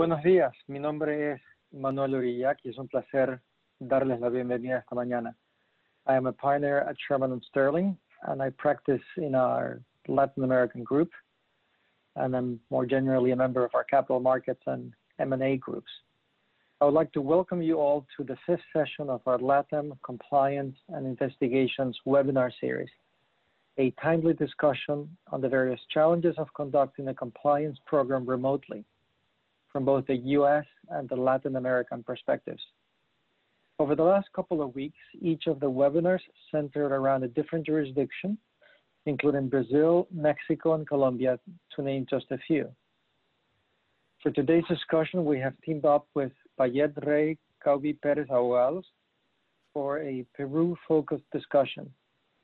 Buenos días, mi nombre es Manuel Orillac y es un placer darles la bienvenida esta mañana. I am a partner at Shearman and Sterling and I practice in our Latin American group and I'm more generally a member of our capital markets and M&A groups. I would like to welcome you all to the fifth session of our LATAM Compliance and Investigations webinar series, a timely discussion on the various challenges of conducting a compliance program remotely from both the US and the Latin American perspectives. Over the last couple of weeks, each of the webinars centered around a different jurisdiction, including Brazil, Mexico, and Colombia, to name just a few. For today's discussion, we have teamed up with Payet Rey Cauvi Perez Abogados for a Peru-focused discussion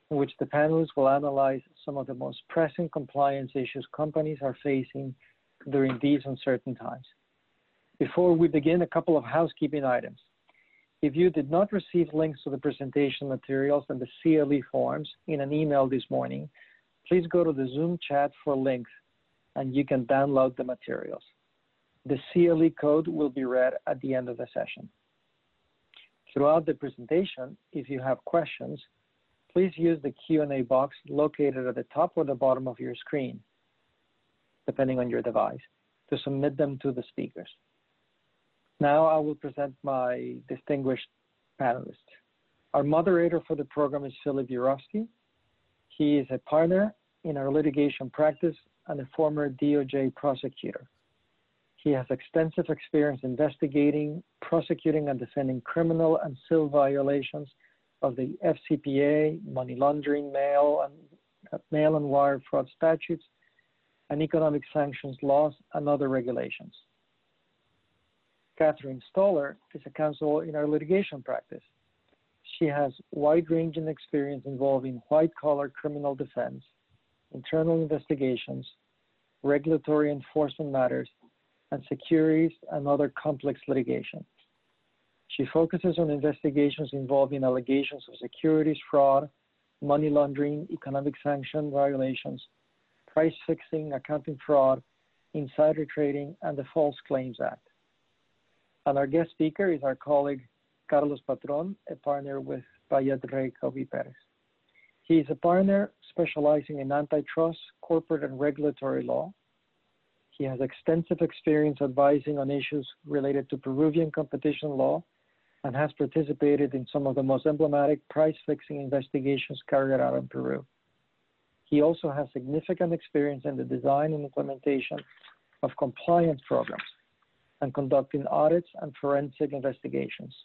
in which the panelists will analyze some of the most pressing compliance issues companies are facing during these uncertain times. Before we begin, a couple of housekeeping items. If you did not receive links to the presentation materials and the CLE forms in an email this morning, please go to the Zoom chat for links and you can download the materials. The CLE code will be read at the end of the session. Throughout the presentation, if you have questions, please use the Q&A box located at the top or the bottom of your screen, depending on your device, to submit them to the speakers. Now I will present my distinguished panelists. Our moderator for the program is Philip Urofsky. He is a partner in our litigation practice and a former DOJ prosecutor. He has extensive experience investigating, prosecuting, and defending criminal and civil violations of the FCPA, money laundering, mail and mail and wire fraud statutes, and economic sanctions laws and other regulations. Catherine Stoller is a counsel in our litigation practice. She has wide-ranging experience involving white-collar criminal defense, internal investigations, regulatory enforcement matters, and securities and other complex litigation. She focuses on investigations involving allegations of securities fraud, money laundering, economic sanction violations, price fixing, accounting fraud, insider trading, and the False Claims Act. And our guest speaker is our colleague Carlos Patron, a partner with Payet Rey Perez. He is a partner specializing in antitrust, corporate, and regulatory law. He has extensive experience advising on issues related to Peruvian competition law and has participated in some of the most emblematic price fixing investigations carried out in Peru. He also has significant experience in the design and implementation of compliance programs and conducting audits and forensic investigations.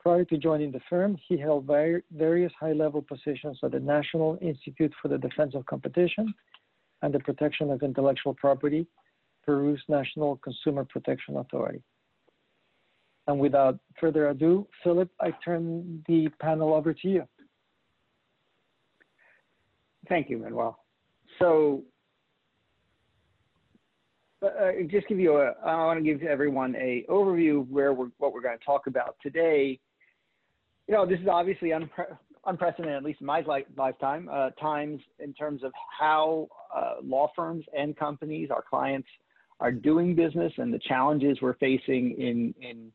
Prior to joining the firm, he held various high-level positions at the National Institute for the Defense of Competition and the Protection of Intellectual Property, Peru's National Consumer Protection Authority. And without further ado, Philip, I turn the panel over to you. Thank you, Manuel. So uh, just give you a, I want to give everyone a overview of where we're, what we're going to talk about today. You know, this is obviously unpre unprecedented, at least in my li lifetime, uh, times in terms of how uh, law firms and companies, our clients, are doing business and the challenges we're facing in, in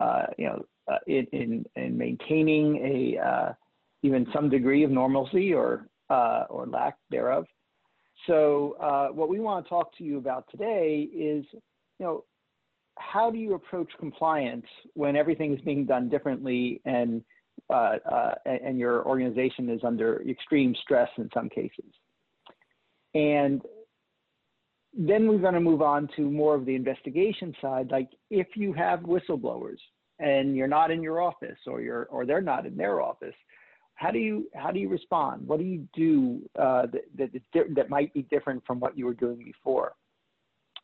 uh, you know, uh, in, in, in, maintaining a uh, even some degree of normalcy or or lack thereof. So what we want to talk to you about today is, you know, how do you approach compliance when everything is being done differently and uh, uh, and your organization is under extreme stress in some cases. And then we're going to move on to more of the investigation side. Like if you have whistleblowers and you're not in your office or you're or they're not in their office, how do you how do you respond? What do you do uh, that, that that might be different from what you were doing before?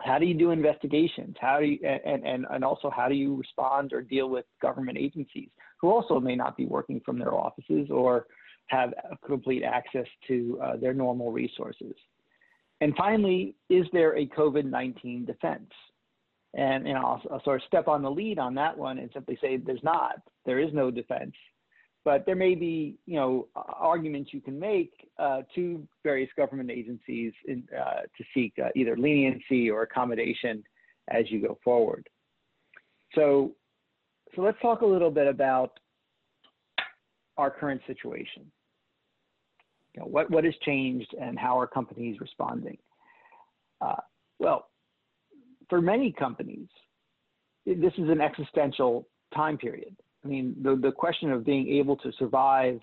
How do you do investigations? How do you and, and, and also how do you respond or deal with government agencies who also may not be working from their offices or have complete access to uh, their normal resources? And finally, is there a COVID-19 defense? And, and I'll, I'll, sort of step on the lead on that one and simply say there's not. There is no defense. But there may be, you know, arguments you can make uh, to various government agencies in, uh, to seek uh, either leniency or accommodation as you go forward. So, so let's talk a little bit about our current situation. You know, what, what has changed and how are companies responding? Uh, well, for many companies, this is an existential time period. I mean, the, the question of being able to survive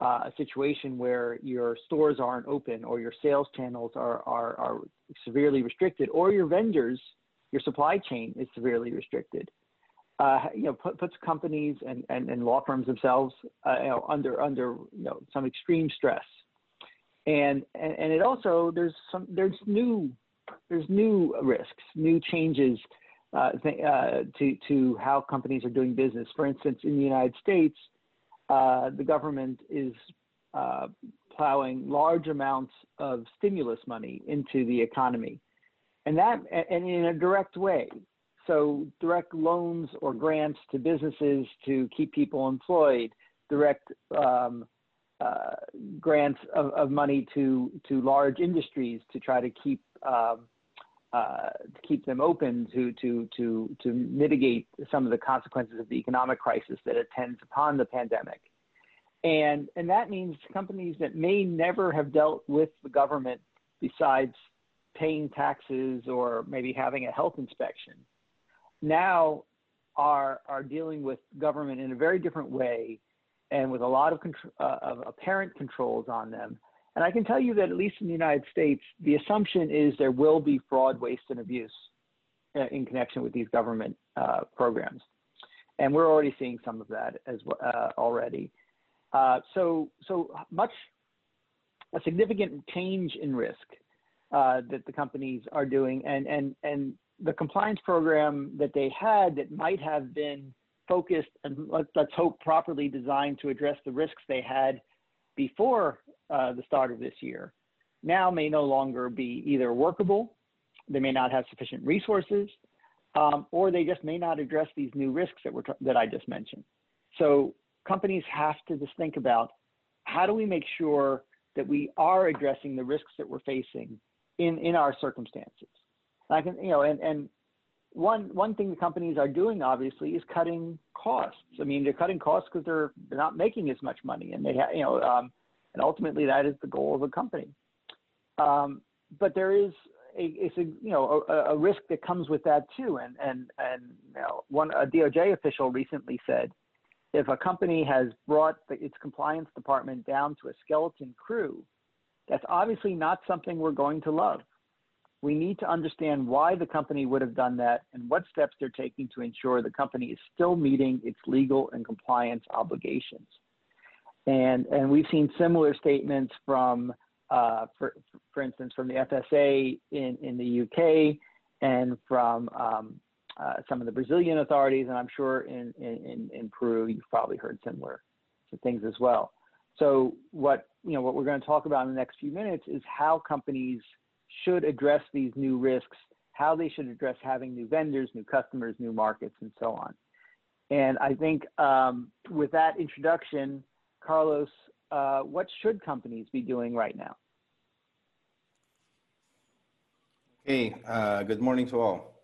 uh, a situation where your stores aren't open or your sales channels are, are, are severely restricted or your vendors, your supply chain is severely restricted. Uh, you know, put, puts companies and, and, and law firms themselves, uh, you know, under under you know some extreme stress, and, and and it also there's some there's new there's new risks, new changes uh, uh, to to how companies are doing business. For instance, in the United States, uh, the government is uh, plowing large amounts of stimulus money into the economy, and that and in a direct way. So direct loans or grants to businesses to keep people employed, direct um, uh, grants of, of, money to to large industries to try to keep um, uh, to keep them open to to to to mitigate some of the consequences of the economic crisis that attends upon the pandemic. And and that means companies that may never have dealt with the government besides paying taxes or maybe having a health inspection now are are dealing with government in a very different way and with a lot of, uh, of apparent controls on them and I can tell you that at least in the United States, the assumption is there will be fraud, waste, and abuse uh, in connection with these government uh, programs. And we're already seeing some of that as uh, already. Uh, so, so much, a significant change in risk uh, that the companies are doing, and and and the compliance program that they had that might have been focused and let, let's hope properly designed to address the risks they had before uh, the start of this year now may no longer be either workable, they may not have sufficient resources, um, or they just may not address these new risks that, we're that I just mentioned. So companies have to just think about how do we make sure that we are addressing the risks that we're facing in, in our circumstances. I can, you know, and, and one one thing the companies are doing obviously is cutting costs. I mean, they're cutting costs because they're they're not making as much money, and they have you know, um, and ultimately that is the goal of a company. Um, but there is a, a you know a, a, risk that comes with that too, and and and you know, one a DOJ official recently said, if a company has brought the, its compliance department down to a skeleton crew, that's obviously not something we're going to love we need to understand why the company would have done that and what steps they're taking to ensure the company is still meeting its legal and compliance obligations. And, and we've seen similar statements from, uh, for, for instance, from the FSA in, in the UK and from um, uh, some of the Brazilian authorities, and I'm sure in, in, in Peru, you've probably heard similar things as well. So what, you know, what we're going to talk about in the next few minutes is how companies should address these new risks, how they should address having new vendors, new customers, new markets, and so on. And I think um, with that introduction, Carlos, uh, what should companies be doing right now? Hey, uh, good morning to all.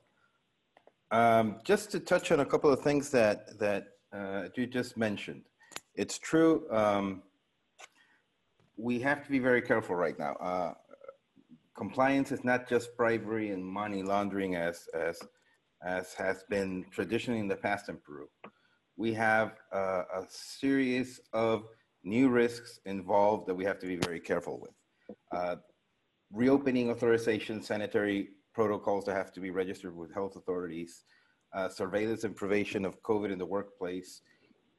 Um, just to touch on a couple of things that that uh, you just mentioned, it's true. Um, we have to be very careful right now. Uh, compliance is not just bribery and money laundering as, as, as has been traditionally in the past in Peru. We have uh, a series of new risks involved that we have to be very careful with. Uh, reopening authorization, sanitary protocols that have to be registered with health authorities, uh, surveillance and prevention of COVID in the workplace,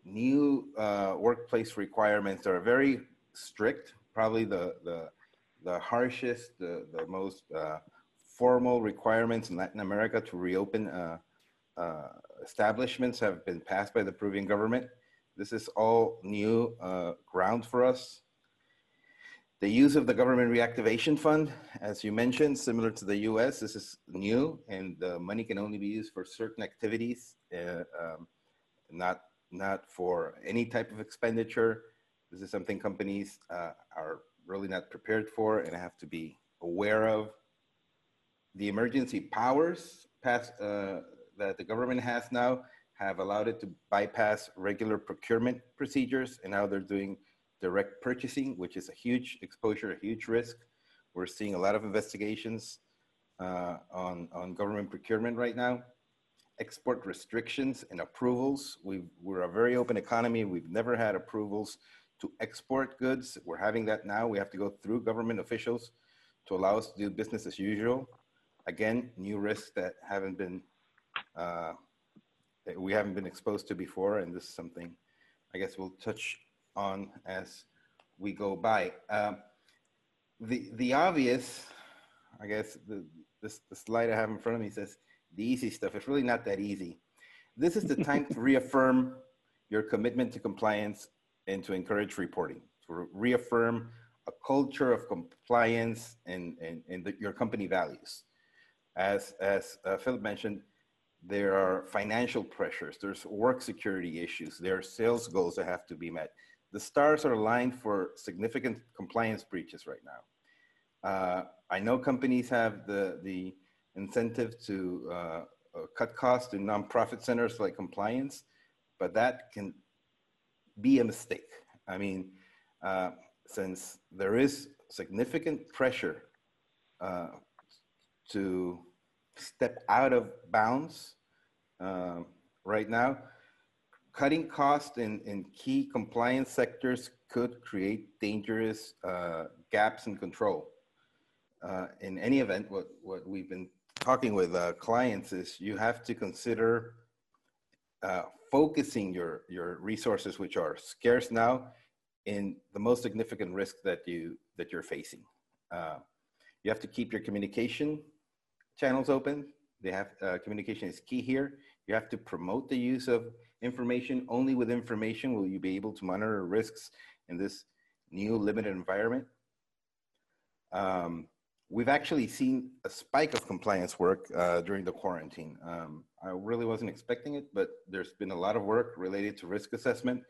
new uh, workplace requirements that are very strict, probably the, the the harshest, the, the most uh, formal requirements in Latin America to reopen uh, uh, establishments have been passed by the Peruvian government. This is all new uh, ground for us. The use of the government reactivation fund, as you mentioned, similar to the US, this is new and the money can only be used for certain activities, uh, um, not, not for any type of expenditure. This is something companies uh, are really not prepared for and have to be aware of. The emergency powers passed, uh, that the government has now have allowed it to bypass regular procurement procedures, and now they're doing direct purchasing, which is a huge exposure, a huge risk. We're seeing a lot of investigations uh, on, on government procurement right now. Export restrictions and approvals. we we're a very open economy. We've never had approvals to export goods. We're having that now. We have to go through government officials to allow us to do business as usual. Again, new risks that haven't been, uh, that we haven't been exposed to before. And this is something I guess we'll touch on as we go by. Um, the, the obvious, I guess the, this, the slide I have in front of me says the easy stuff. It's really not that easy. This is the time to reaffirm your commitment to compliance and to encourage reporting, to reaffirm a culture of compliance and, and, and the, your company values. As, as uh, Philip mentioned, there are financial pressures, there's work security issues, there are sales goals that have to be met. The stars are aligned for significant compliance breaches right now. Uh, I know companies have the, the incentive to uh, uh, cut costs in nonprofit centers like compliance, but that can be a mistake. I mean, uh, since there is significant pressure uh, to step out of bounds uh, right now, cutting costs in, in key compliance sectors could create dangerous uh, gaps in control. Uh, in any event, what, what we've been talking with uh, clients is you have to consider uh, focusing your, your resources, which are scarce now, in the most significant risk that, you, that you're facing. Uh, you have to keep your communication channels open. They have, uh, communication is key here. You have to promote the use of information. Only with information will you be able to monitor risks in this new limited environment. Um, we've actually seen a spike of compliance work uh, during the quarantine. Um, I really wasn't expecting it, but there's been a lot of work related to risk assessment.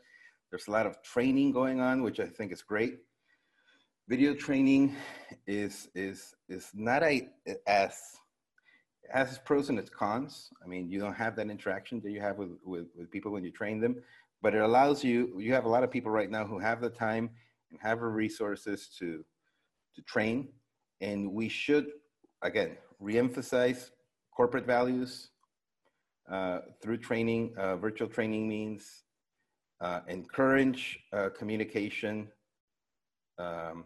There's a lot of training going on, which I think is great. Video training is is is not a, as has its pros and its cons. I mean, you don't have that interaction that you have with, with, with people when you train them, but it allows you, you have a lot of people right now who have the time and have the resources to, to train. And we should, again, reemphasize corporate values uh, through training, uh, virtual training means, uh, encourage uh, communication, um,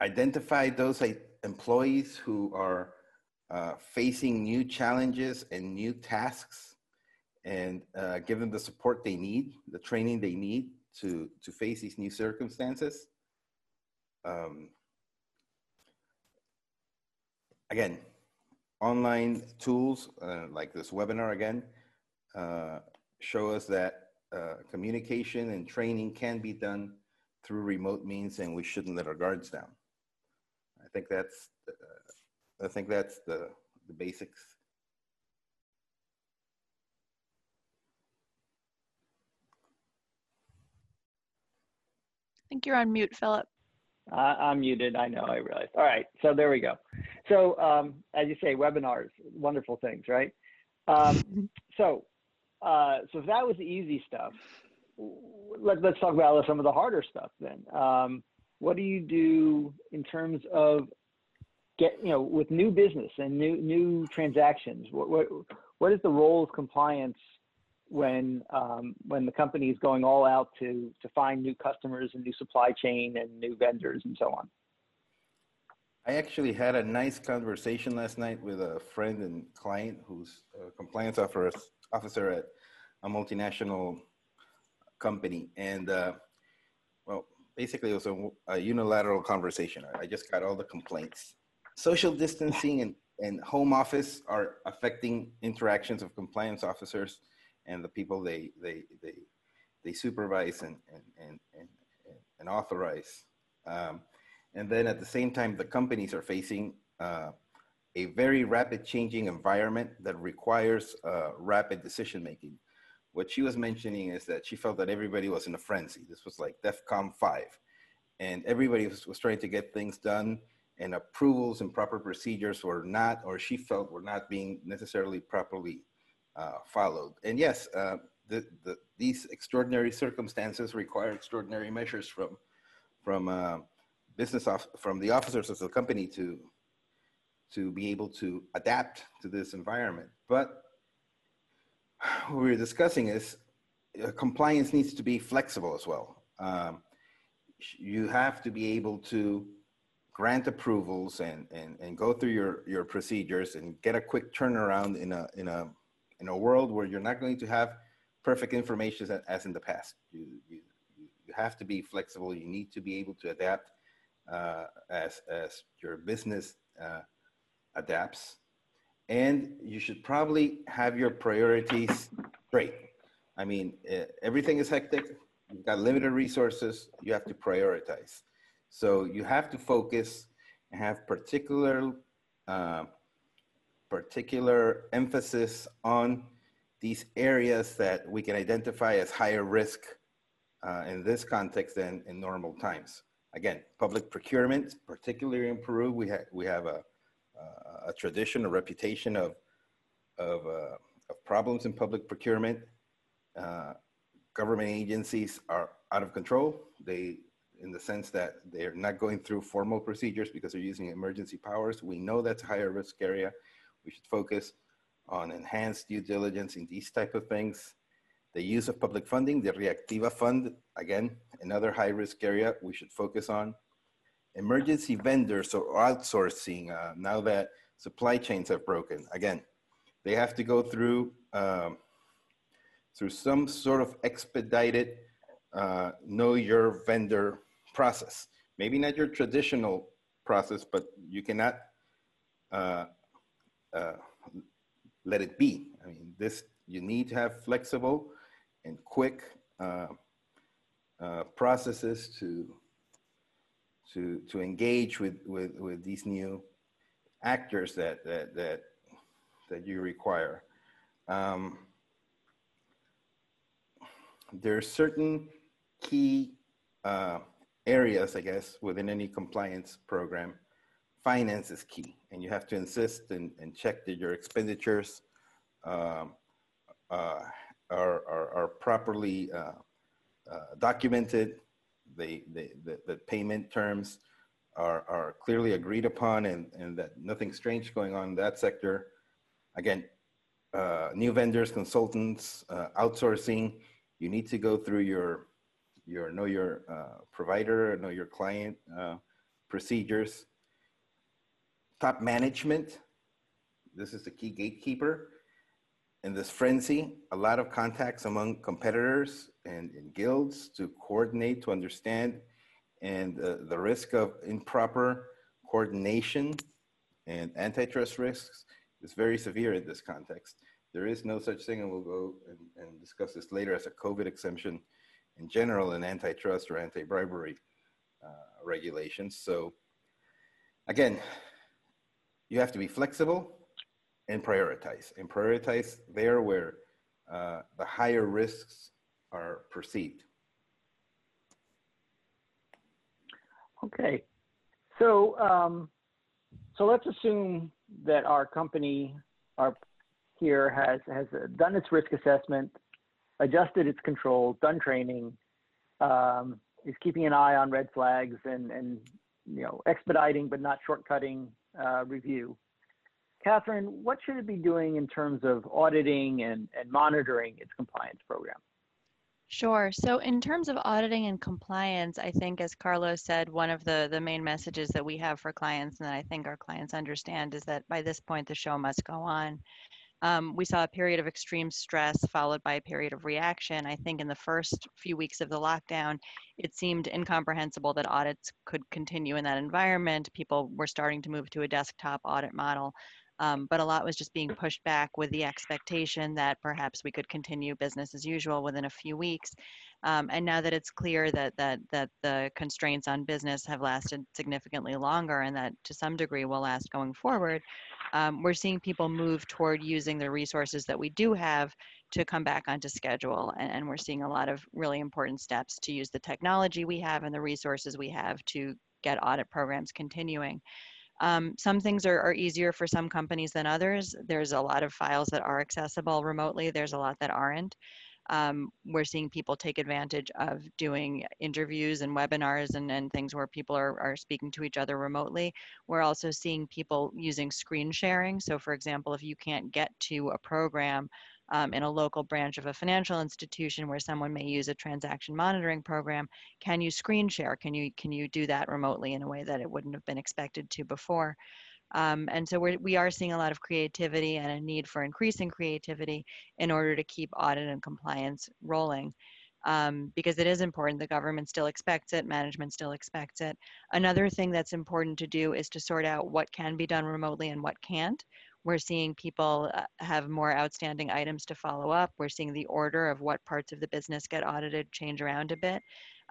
identify those employees who are uh, facing new challenges and new tasks and uh, give them the support they need, the training they need to, to face these new circumstances. Um, again, online tools uh, like this webinar again uh, show us that uh, communication and training can be done through remote means and we shouldn't let our guards down. I think that's I think that's the, the basics. I think you're on mute, Philip. Uh, I'm muted. I know. I realized. All right. So there we go. So um, as you say, webinars, wonderful things, right? Um, so, uh, so if that was the easy stuff, let, us talk about some of the harder stuff then. Um, what do you do in terms of get you know with new business and new new transactions what what, what is the role of compliance when um, when the company is going all out to to find new customers and new supply chain and new vendors and so on I actually had a nice conversation last night with a friend and client who's a compliance officer at a multinational company. And uh, well, basically, it was a, a unilateral conversation. I just got all the complaints social distancing and, and home office are affecting interactions of compliance officers and the people they they they, they supervise and and, and, and, and authorize. Um, and then at the same time, the companies are facing uh, a very rapid changing environment that requires uh, rapid decision making. What she was mentioning is that she felt that everybody was in a frenzy. This was like DEFCON 5. And everybody was, was trying to get things done and approvals and proper procedures were not, or she felt were not being necessarily properly uh, followed. And yes, uh, the, the, these extraordinary circumstances require extraordinary measures from, from uh, business off, from the officers of the company to, to be able to adapt to this environment. But what we're discussing is uh, compliance needs to be flexible as well. Um, you have to be able to grant approvals and, and, and go through your, your procedures and get a quick turnaround in a, in, a, in a world where you're not going to have perfect information as, in the past. You, you, you have to be flexible. You need to be able to adapt uh, as, as your business uh, adapts. And you should probably have your priorities straight. I mean, uh, everything is hectic. You've got limited resources. You have to prioritize. So you have to focus and have particular, uh, particular emphasis on these areas that we can identify as higher risk uh, in this context than in normal times. Again, public procurement, particularly in Peru, we, ha we have a, a tradition, a reputation of, of, uh, of problems in public procurement. Uh, government agencies are out of control. They, in the sense that they're not going through formal procedures because they're using emergency powers. We know that's a higher risk area. We should focus on enhanced due diligence in these type of things. The use of public funding, the Reactiva Fund, again, another high risk area we should focus on. Emergency vendors or outsourcing, uh, now that supply chains have broken, again, they have to go through, um, through some sort of expedited uh, know your vendor process. Maybe not your traditional process, but you cannot uh, uh, let it be. I mean, this, you need to have flexible and quick uh, uh, processes to, to, to engage with, with, with these new actors that, that, that, that you require. Um, there are certain key uh, areas, I guess, within any compliance program finance is key and you have to insist and, and check that your expenditures um, uh, are, are, are, properly uh, uh, documented, the, the, the, the, payment terms are, are clearly agreed upon and, and that nothing strange going on in that sector. Again, uh, new vendors, consultants, uh, outsourcing, you need to go through your, your know your uh, provider, know your client procedures top management. This is the key gatekeeper. In this frenzy, a lot of contacts among competitors and, and guilds to coordinate, to understand, and uh, the risk of improper coordination and antitrust risks is very severe in this context. There is no such thing, and we'll go and, and discuss this later as a COVID exemption in general in antitrust or anti-bribery uh, regulations. So again, you have to be flexible and prioritize and prioritize there where uh, the higher risks are perceived. Okay, so um, so let's assume that our company, our here has has done its risk assessment, adjusted its controls, done training, um, is keeping an eye on red flags and and you know expediting but not shortcutting uh, review. Catherine, what should it be doing in terms of auditing and, and monitoring its compliance program? Sure. So in terms of auditing and compliance, I think as Carlos said, one of the, the main messages that we have for clients and that I think our clients understand is that by this point, the show must go on. Um, we saw a period of extreme stress followed by a period of reaction. I think in the first few weeks of the lockdown, it seemed incomprehensible that audits could continue in that environment. People were starting to move to a desktop audit model. Um, but a lot was just being pushed back with the expectation that perhaps we could continue business as usual within a few weeks. Um, and now that it's clear that that that the constraints on business have lasted significantly longer and that to some degree will last going forward, um, we're seeing people move toward using the resources that we do have to come back onto schedule. And, and, we're seeing a lot of really important steps to use the technology we have and the resources we have to get audit programs continuing. Um, some things are, are, easier for some companies than others. There's a lot of files that are accessible remotely. There's a lot that aren't. Um, we're seeing people take advantage of doing interviews and webinars and, and things where people are, are speaking to each other remotely. We're also seeing people using screen sharing. So for example, if you can't get to a program um, in a local branch of a financial institution where someone may use a transaction monitoring program, can you screen share? Can you, can you do that remotely in a way that it wouldn't have been expected to before? Um, and so we're, we are seeing a lot of creativity and a need for increasing creativity in order to keep audit and compliance rolling. Um, because it is important. The government still expects it, management still expects it. Another thing that's important to do is to sort out what can be done remotely and what can't. We're seeing people uh, have more outstanding items to follow up. We're seeing the order of what parts of the business get audited change around a bit.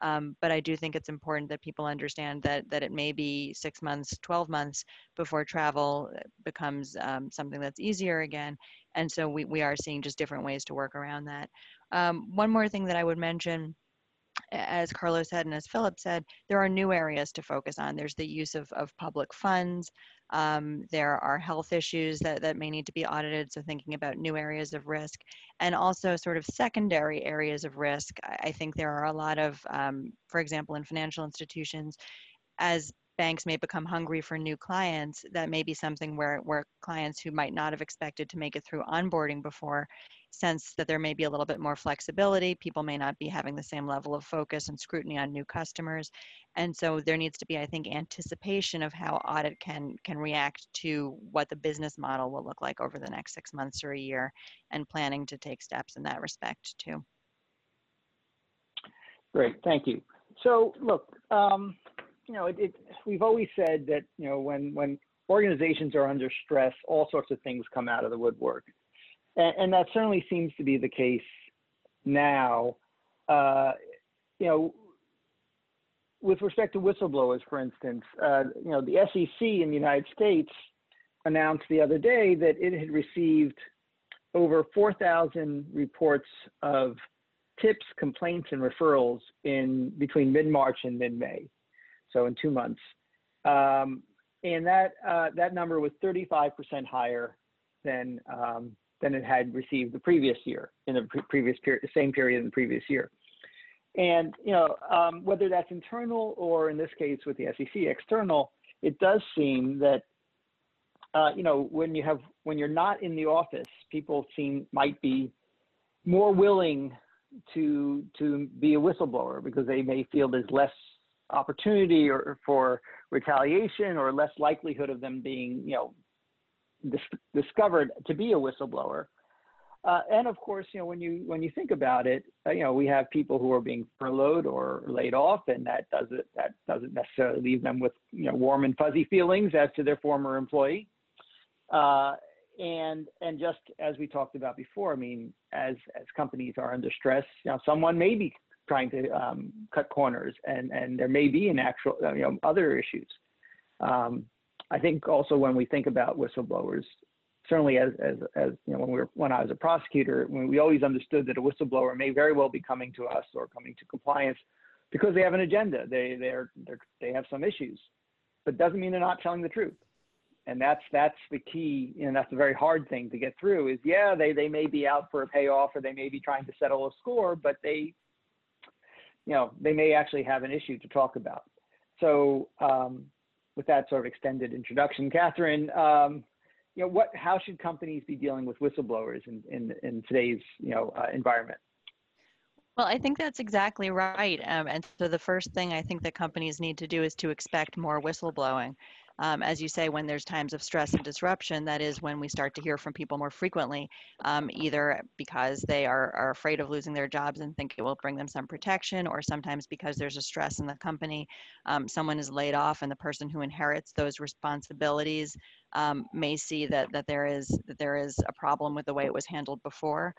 Um, but I do think it's important that people understand that that it may be six months, 12 months before travel uh, becomes um, something that's easier again. And so we, we are seeing just different ways to work around that. Um, one more thing that I would mention as Carlos said and as Philip said, there are new areas to focus on. There's the use of, of public funds. Um, there are health issues that, that may need to be audited, so thinking about new areas of risk. And also sort of secondary areas of risk. I, I think there are a lot of, um, for example, in financial institutions, as banks may become hungry for new clients, that may be something where, where clients who might not have expected to make it through onboarding before sense that there may be a little bit more flexibility. People may not be having the same level of focus and scrutiny on new customers. And so there needs to be, I think, anticipation of how audit can, can react to what the business model will look like over the next six months or a year and planning to take steps in that respect too. Great, thank you. So look, um, you know, it, it, we've always said that, you know, when, when organizations are under stress, all sorts of things come out of the woodwork. And, and that certainly seems to be the case now. Uh, you know, with respect to whistleblowers, for instance, uh, you know, the SEC in the United States announced the other day that it had received over 4,000 reports of tips, complaints, and referrals in between mid-March and mid-May so in two months. Um, and that uh, that number was 35% higher than um, than it had received the previous year in the pre previous period, the same period in the previous year. And you know um, whether that's internal or in this case with the SEC external, it does seem that uh, you know when you have when you're not in the office, people seem might be more willing to to be a whistleblower because they may feel there's less opportunity or for retaliation or less likelihood of them being, you know, dis discovered to be a whistleblower. Uh, and of course, you know, when you when you think about it, uh, you know, we have people who are being furloughed or laid off, and that doesn't that doesn't necessarily leave them with you know warm and fuzzy feelings as to their former employee. Uh, and and just as we talked about before, I mean, as as companies are under stress, you know, someone may be trying to um, cut corners, and and there may be an actual uh, you know other issues. Um, I think also when we think about whistleblowers, certainly as as as you know when we were when I was a prosecutor, when we always understood that a whistleblower may very well be coming to us or coming to compliance because they have an agenda. They they're, they're they have some issues, but doesn't mean they're not telling the truth. And that's that's the key, and that's a very hard thing to get through. Is yeah, they they may be out for a payoff or they may be trying to settle a score, but they you know, they may actually have an issue to talk about. So um, with that sort of extended introduction, Catherine, um, you know, what, how should companies be dealing with whistleblowers in, in, in today's, you know, uh, environment? Well, I think that's exactly right. Um, and so the first thing I think that companies need to do is to expect more whistleblowing um, as you say, when there's times of stress and disruption, that is when we start to hear from people more frequently, um, either because they are, are afraid of losing their jobs and think it will bring them some protection, or sometimes because there's a stress in the company. Um, someone is laid off, and the person who inherits those responsibilities um, may see that that there is that there is a problem with the way it was handled before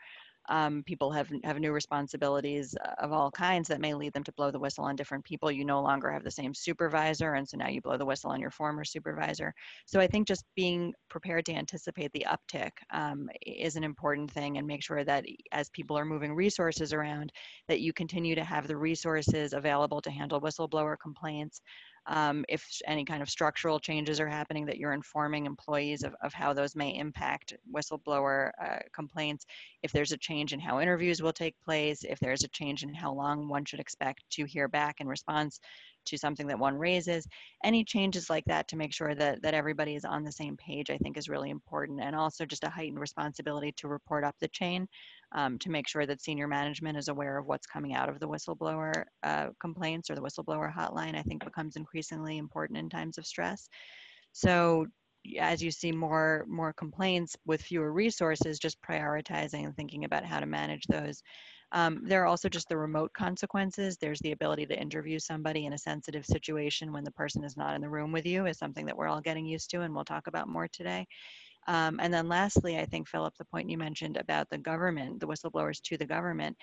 um, people have have new responsibilities uh, of all kinds that may lead them to blow the whistle on different people. You no longer have the same supervisor, and so now you blow the whistle on your former supervisor. So I think just being prepared to anticipate the uptick um, is an important thing, and make sure that as people are moving resources around, that you continue to have the resources available to handle whistleblower complaints. Um, if any kind of structural changes are happening that you're informing employees of, of how those may impact whistleblower uh, complaints, if there's a change in how interviews will take place, if there's a change in how long one should expect to hear back in response to something that one raises, any changes like that to make sure that, that everybody is on the same page, I think is really important. And also just a heightened responsibility to report up the chain um, to make sure that senior management is aware of what's coming out of the whistleblower uh, complaints or the whistleblower hotline, I think becomes increasingly important in times of stress. So as you see more more complaints with fewer resources, just prioritizing and thinking about how to manage those. Um, there are also just the remote consequences. There's the ability to interview somebody in a sensitive situation when the person is not in the room with you is something that we're all getting used to and we'll talk about more today. Um, and then lastly, I think, Philip, the point you mentioned about the government, the whistleblowers to the government,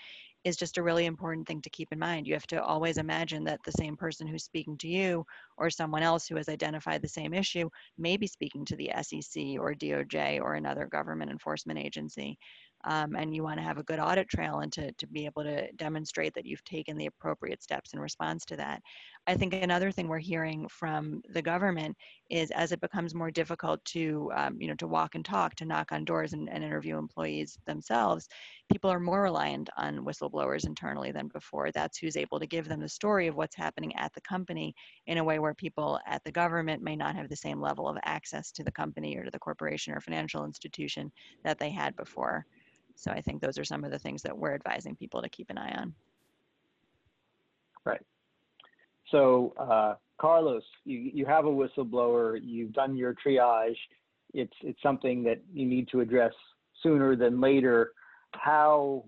is just a really important thing to keep in mind. You have to always imagine that the same person who's speaking to you or someone else who has identified the same issue may be speaking to the SEC or DOJ or another government enforcement agency um, and you want to have a good audit trail and to, to be able to demonstrate that you've taken the appropriate steps in response to that. I think another thing we're hearing from the government is as it becomes more difficult to, um, you know, to walk and talk, to knock on doors and, and interview employees themselves, people are more reliant on whistleblowers internally than before. That's who's able to give them the story of what's happening at the company in a way where people at the government may not have the same level of access to the company or to the corporation or financial institution that they had before. So I think those are some of the things that we're advising people to keep an eye on. Right. So, uh, Carlos, you, you have a whistleblower, you've done your triage. It's, it's something that you need to address sooner than later. How,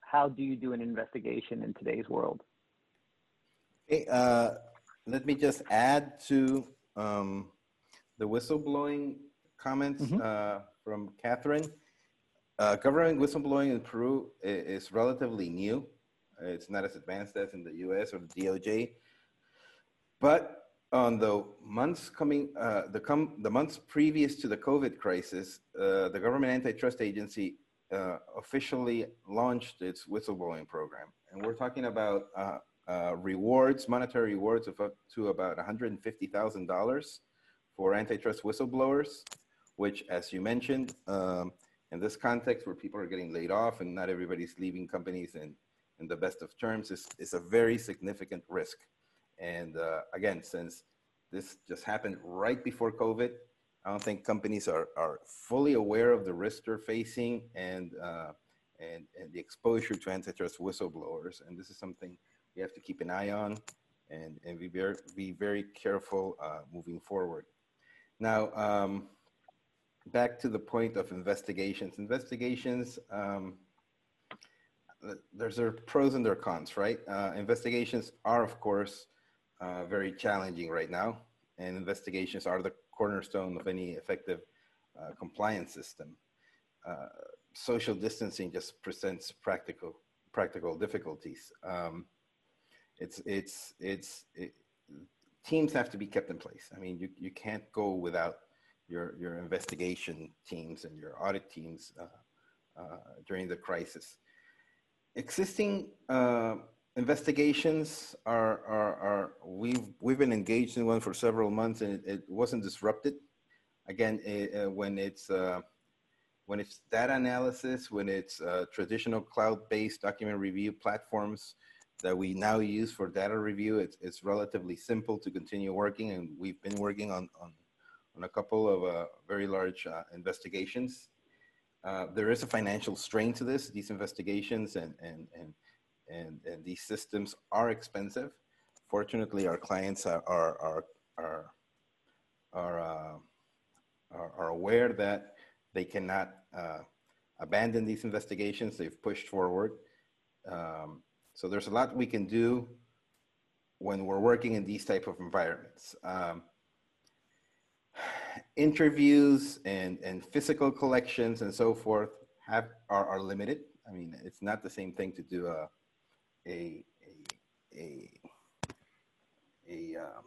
how do you do an investigation in today's world? Hey, uh, let me just add to um, the whistleblowing comments mm -hmm. uh, from Catherine. Uh, government whistleblowing in Peru is, is, relatively new. It's not as advanced as in the US or the DOJ. But on the months coming, uh, the, com- the months previous to the COVID crisis, uh, the government antitrust agency uh, officially launched its whistleblowing program. And we're talking about uh, uh, rewards, monetary rewards of up to about $150,000 for antitrust whistleblowers, which, as you mentioned, um, in this context where people are getting laid off and not everybody's leaving companies in, in the best of terms is, is a very significant risk. And uh, again, since this just happened right before COVID, I don't think companies are, are fully aware of the risk they're facing and, uh, and, and the exposure to antitrust whistleblowers. And this is something we have to keep an eye on and, and be, very, be very careful uh, moving forward. Now, um, back to the point of investigations. Investigations, um, there's their pros and their cons, right? Uh, investigations are, of course, uh, very challenging right now, and investigations are the cornerstone of any effective uh, compliance system. Uh, social distancing just presents practical practical difficulties. Um, it's it's it's it, teams have to be kept in place. I mean, you you can't go without your, your investigation teams and your audit teams uh, uh, during the crisis. Existing uh, investigations are, are, are, we've, we've been engaged in one for several months and it, it wasn't disrupted. Again, it, uh, when it's, uh, when it's data analysis, when it's uh, traditional cloud-based document review platforms that we now use for data review, it's, it's relatively simple to continue working and we've been working on, on on a couple of uh, very large uh, investigations. Uh, there is a financial strain to this, these investigations and, and, and, and, and these systems are expensive. Fortunately, our clients are, are, are, are, are, uh, are, are aware that they cannot uh, abandon these investigations. They've pushed forward. Um, so there's a lot we can do when we're working in these type of environments. Um, interviews and, and physical collections and so forth have are, are limited. I mean, it's not the same thing to do a a a a, a, um,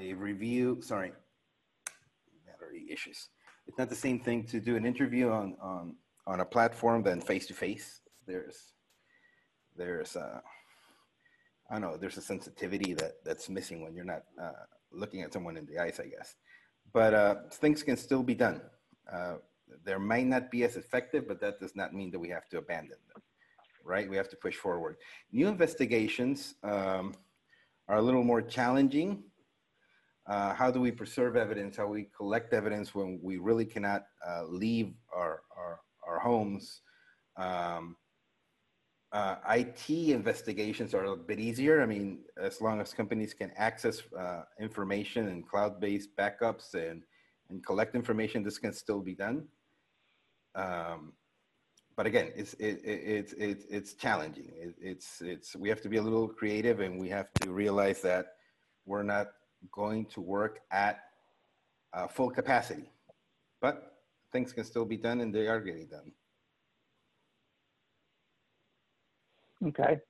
a review. Sorry, battery issues. It's not the same thing to do an interview on on on a platform than face to face. There's there's uh, I don't know, there's a sensitivity that that's missing when you're not uh, looking at someone in the eyes, I guess. But uh, things can still be done. Uh, there might not be as effective, but that does not mean that we have to abandon them, right? We have to push forward. New investigations um, are a little more challenging. Uh, how do we preserve evidence? How we collect evidence when we really cannot uh, leave our, our, our homes? Um, uh, IT investigations are a bit easier. I mean, as long as companies can access uh, information and cloud-based backups and, and collect information, this can still be done. Um, but again, it's it, it, it's it's challenging. It, it's it's we have to be a little creative, and we have to realize that we're not going to work at uh, full capacity, but things can still be done, and they are getting done. Okay.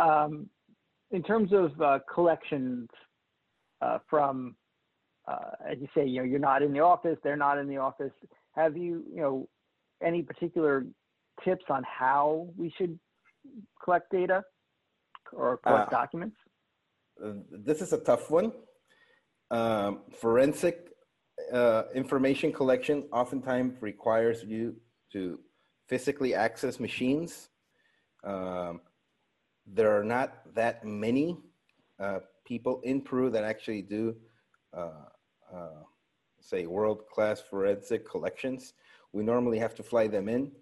Um, in terms of uh, collections uh, from, uh, as you say, you know, you're not in the office, they're not in the office. Have you, you know, any particular tips on how we should collect data or collect Uh, documents? This is a tough one. Um, forensic uh, information collection oftentimes requires you to physically access machines. Um, there are not that many uh, people in Peru that actually do, uh, uh, say, world-class forensic collections. We normally have to fly them in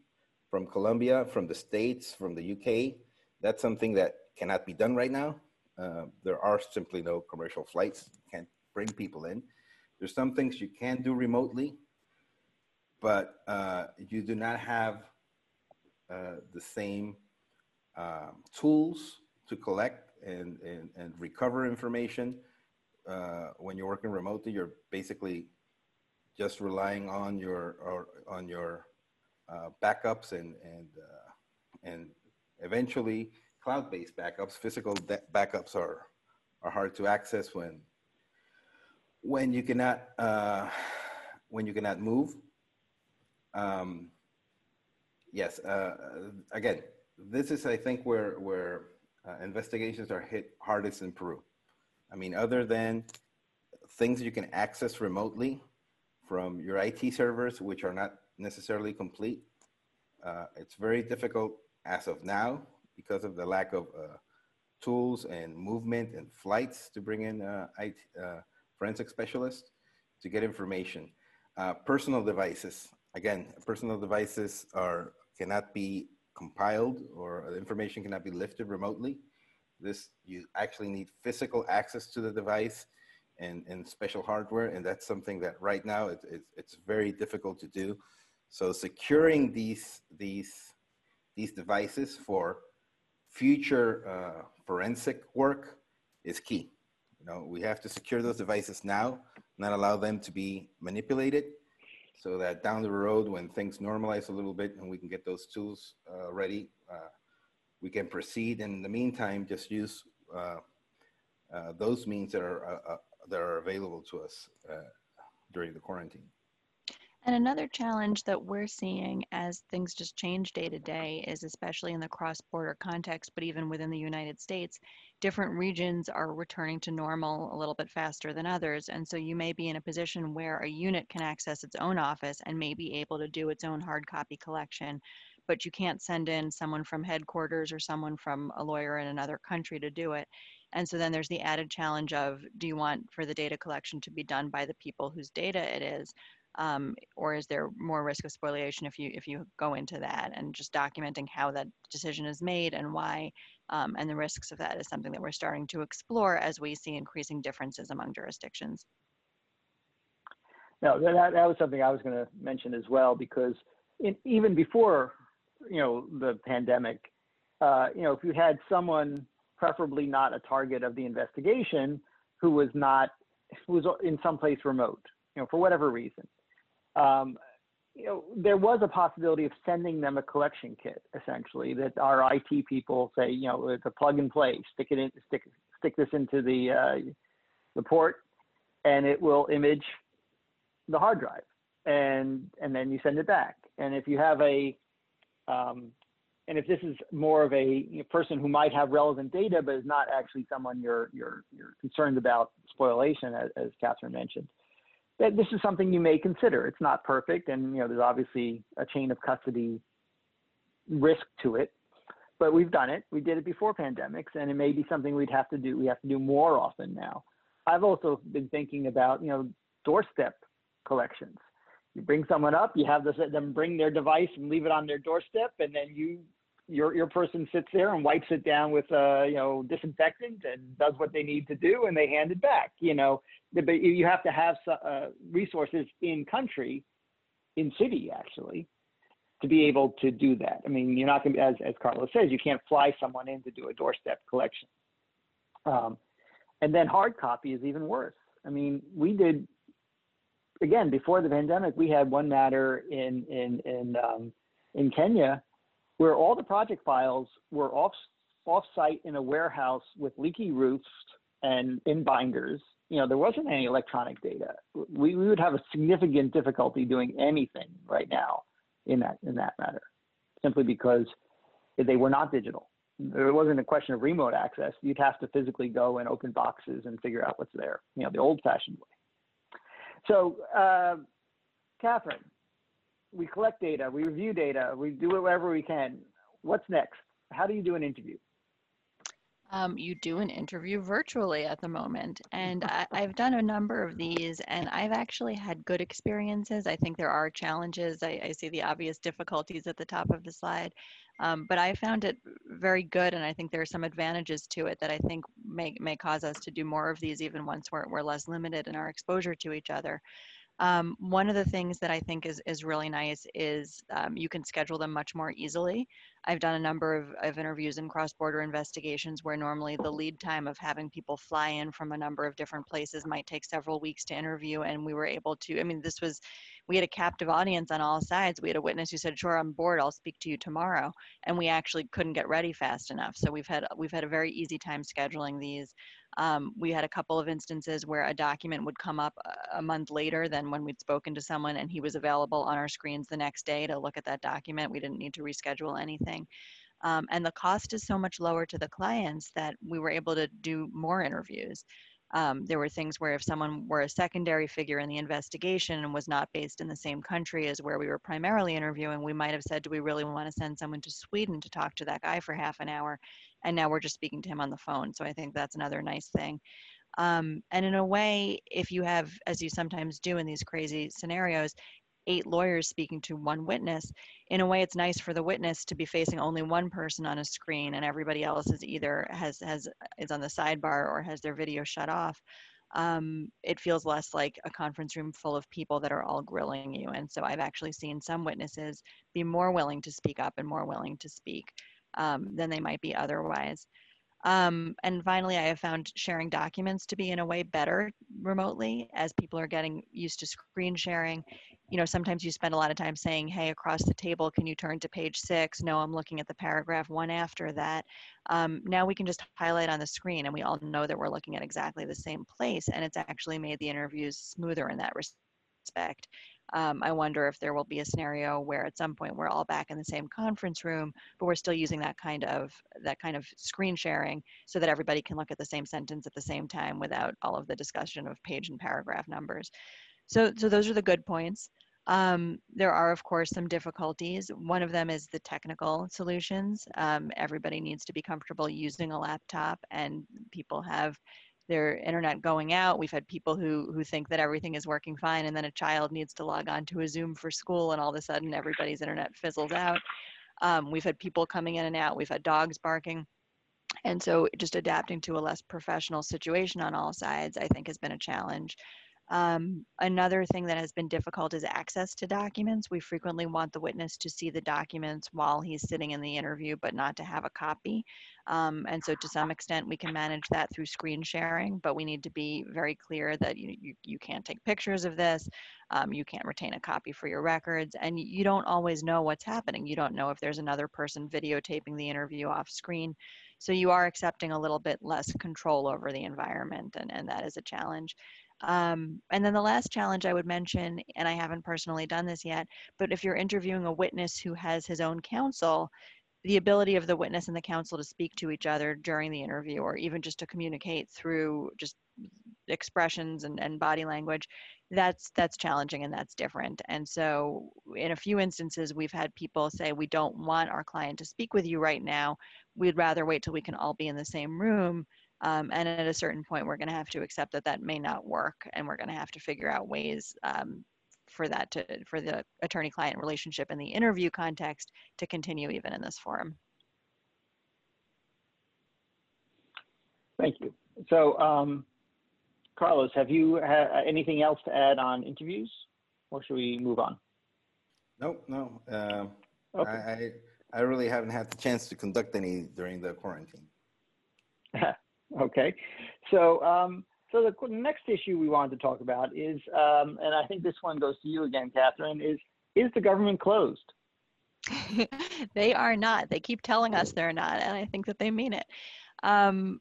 from Colombia, from the States, from the UK. That's something that cannot be done right now. Uh, there are simply no commercial flights. Can't bring people in. There's some things you can do remotely, but uh, you do not have uh, the same um, tools to collect and, and, and recover information. Uh, when you're working remotely, you're basically just relying on your or on your uh, backups and and uh, and eventually cloud-based backups. Physical backups are are hard to access when when you cannot uh, when you cannot move. Um, yes, uh, again, this is I think where where uh, investigations are hit hardest in Peru. I mean, other than things you can access remotely from your IT servers, which are not necessarily complete, uh, it's very difficult as of now because of the lack of uh, tools and movement and flights to bring in uh, IT, uh, forensic specialists to get information. Uh, personal devices, again, personal devices are cannot be compiled or information cannot be lifted remotely. This, you actually need physical access to the device and, and special hardware. And that's something that right now it, it, it's very difficult to do. So securing these, these, these devices for future uh, forensic work is key. You know, we have to secure those devices now, not allow them to be manipulated so that down the road when things normalize a little bit and we can get those tools uh, ready, uh, we can proceed. And in the meantime, just use uh, uh those means that are, uh, uh, that are available to us uh, during the quarantine. And another challenge that we're seeing as things just change day to day is especially in the cross border context, but even within the United States, different regions are returning to normal a little bit faster than others. And so you may be in a position where a unit can access its own office and may be able to do its own hard copy collection, but you can't send in someone from headquarters or someone from a lawyer in another country to do it. And so then there's the added challenge of do you want for the data collection to be done by the people whose data it is? um, or is there more risk of spoliation if you if you go into that and just documenting how that decision is made and why um, and the risks of that is something that we're starting to explore as we see increasing differences among jurisdictions. No, that, that was something I was going to mention as well because in, even before you know the pandemic, uh, you know if you had someone preferably not a target of the investigation who was not who was in some place remote, you know for whatever reason, um, you know, there was a possibility of sending them a collection kit, essentially, that our IT people say, you know, it's a plug and play, stick it in, stick, stick this into the, uh, the port, and it will image the hard drive, and and then you send it back. And if you have a um, and if this is more of a person who might have relevant data, but is not actually someone you're you're you're concerned about spoliation, as, as Catherine mentioned, that this is something you may consider. It's not perfect, and you know there's obviously a chain of custody risk to it, but we've done it. We did it before pandemics, and it may be something we'd have to do. We have to do more often now. I've also been thinking about you know doorstep collections. You bring someone up, you have them bring their device and leave it on their doorstep, and then you your your person sits there and wipes it down with uh you know disinfectant and does what they need to do and they hand it back you know. But you have to have uh, resources in country in city actually to be able to do that. I mean you're not going to as as carlos says you can't fly someone in to do a doorstep collection. Um, and then hard copy is even worse. I mean we did again before the pandemic we had one matter in in in um, in kenya where all the project files were off off-site in a warehouse with leaky roofs and in binders. You know, there wasn't any electronic data. We, we would have a significant difficulty doing anything right now in that in that matter, simply because they were not digital. There wasn't a question of remote access. You'd have to physically go and open boxes and figure out what's there. You know, the old-fashioned way. So, uh, Catherine, we collect data, we review data, we do it wherever we can. What's next? How do you do an interview? Um, you do an interview virtually at the moment. And I, have done a number of these and I've actually had good experiences. I think there are challenges. I, I see the obvious difficulties at the top of the slide. Um, but I found it very good and I think there are some advantages to it that I think may, may cause us to do more of these even once we're, we're less limited in our exposure to each other. Um, one of the things that I think is, is really nice is um, you can schedule them much more easily. I've done a number of, of interviews in cross-border investigations where normally the lead time of having people fly in from a number of different places might take several weeks to interview and we were able to, I mean, this was, we had a captive audience on all sides. We had a witness who said, sure, I'm bored, I'll speak to you tomorrow. And we actually couldn't get ready fast enough. So we've had, we've had a very easy time scheduling these. Um, we had a couple of instances where a document would come up a, a month later than when we'd spoken to someone and he was available on our screens the next day to look at that document. We didn't need to reschedule anything. Um, and the cost is so much lower to the clients that we were able to do more interviews. Um, there were things where if someone were a secondary figure in the investigation and was not based in the same country as where we were primarily interviewing, we might have said, do we really want to send someone to Sweden to talk to that guy for half an hour? And now we're just speaking to him on the phone. So I think that's another nice thing. Um, and in a way, if you have, as you sometimes do in these crazy scenarios, eight lawyers speaking to one witness, in a way it's nice for the witness to be facing only one person on a screen and everybody else is either has has is on the sidebar or has their video shut off. Um, it feels less like a conference room full of people that are all grilling you. And so I've actually seen some witnesses be more willing to speak up and more willing to speak um, than they might be otherwise. Um, and finally, I have found sharing documents to be in a way better remotely as people are getting used to screen sharing. You know, sometimes you spend a lot of time saying, hey, across the table, can you turn to page six? No, I'm looking at the paragraph one after that. Um, now we can just highlight on the screen and we all know that we're looking at exactly the same place. And it's actually made the interviews smoother in that respect. Um, I wonder if there will be a scenario where at some point we're all back in the same conference room, but we're still using that kind of that kind of screen sharing so that everybody can look at the same sentence at the same time without all of the discussion of page and paragraph numbers. So, so those are the good points. Um, there are, of course, some difficulties. One of them is the technical solutions. Um, everybody needs to be comfortable using a laptop, and people have their internet going out. We've had people who who think that everything is working fine, and then a child needs to log on to a Zoom for school, and all of a sudden everybody's internet fizzles out. Um, we've had people coming in and out. We've had dogs barking. And so just adapting to a less professional situation on all sides, I think has been a challenge. Um, another thing that has been difficult is access to documents. We frequently want the witness to see the documents while he's sitting in the interview, but not to have a copy. Um, and so to some extent, we can manage that through screen sharing, but we need to be very clear that you, you, you can't take pictures of this, um, you can't retain a copy for your records, and you don't always know what's happening. You don't know if there's another person videotaping the interview off screen. So you are accepting a little bit less control over the environment, and, and that is a challenge. Um, and then the last challenge I would mention, and I haven't personally done this yet, but if you're interviewing a witness who has his own counsel, the ability of the witness and the counsel to speak to each other during the interview or even just to communicate through just expressions and, and body language that's that's challenging and that's different. And so in a few instances we've had people say we don't want our client to speak with you right now. We'd rather wait till we can all be in the same room um, and at a certain point we're going to have to accept that that may not work and we're going to have to figure out ways um, for that to for the attorney client relationship in the interview context to continue even in this forum Thank you. So, um, Carlos, have you ha- anything else to add on interviews, or should we move on? Nope, no. Um, Okay. I, I, I really haven't had the chance to conduct any during the quarantine. okay. So, um, so the next issue we wanted to talk about is, um, and I think this one goes to you again, Catherine, is is the government closed? they are not. They keep telling us they're not, and I think that they mean it. Um,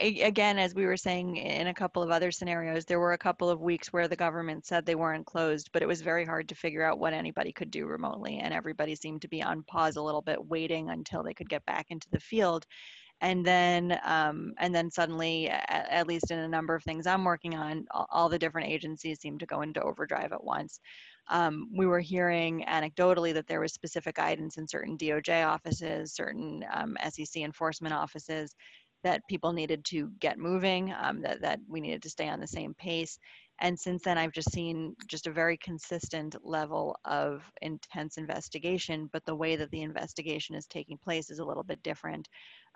again, as we were saying in a couple of other scenarios, there were a couple of weeks where the government said they weren't closed, but it was very hard to figure out what anybody could do remotely, and everybody seemed to be on pause a little bit, waiting until they could get back into the field. And then, um, and then suddenly, at, at least in a number of things I'm working on, all, all the different agencies seem to go into overdrive at once um, we were hearing anecdotally that there was specific guidance in certain DOJ offices, certain um, SEC enforcement offices, that people needed to get moving, um, that, that we needed to stay on the same pace. And since then, I've just seen just a very consistent level of intense investigation, but the way that the investigation is taking place is a little bit different.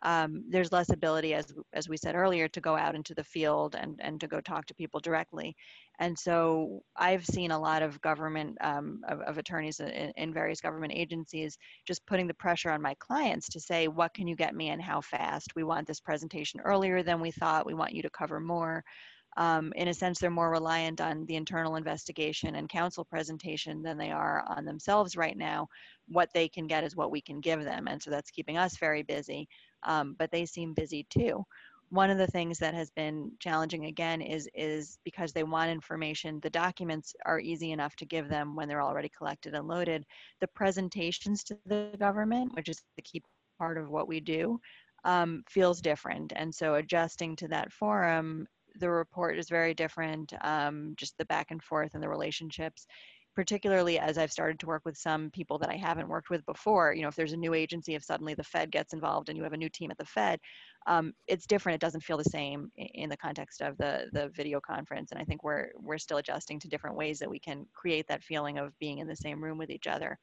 Um, there's less ability, as, as we said earlier, to go out into the field and, and to go talk to people directly. And so I've seen a lot of government, um, of, of, attorneys in, in, various government agencies just putting the pressure on my clients to say, what can you get me and how fast? We want this presentation earlier than we thought. We want you to cover more. Um, in a sense, they're more reliant on the internal investigation and counsel presentation than they are on themselves right now. What they can get is what we can give them. And so that's keeping us very busy, um, but they seem busy too. One of the things that has been challenging again is is because they want information the documents are easy enough to give them when they're already collected and loaded. The presentations to the government which is the key part of what we do um, feels different. And so adjusting to that forum the report is very different um, just the back and forth and the relationships particularly as I've started to work with some people that I haven't worked with before. You know, if there's a new agency, if suddenly the Fed gets involved and you have a new team at the Fed, um, it's different. It doesn't feel the same in the context of the the video conference. And I think we're we're still adjusting to different ways that we can create that feeling of being in the same room with each other.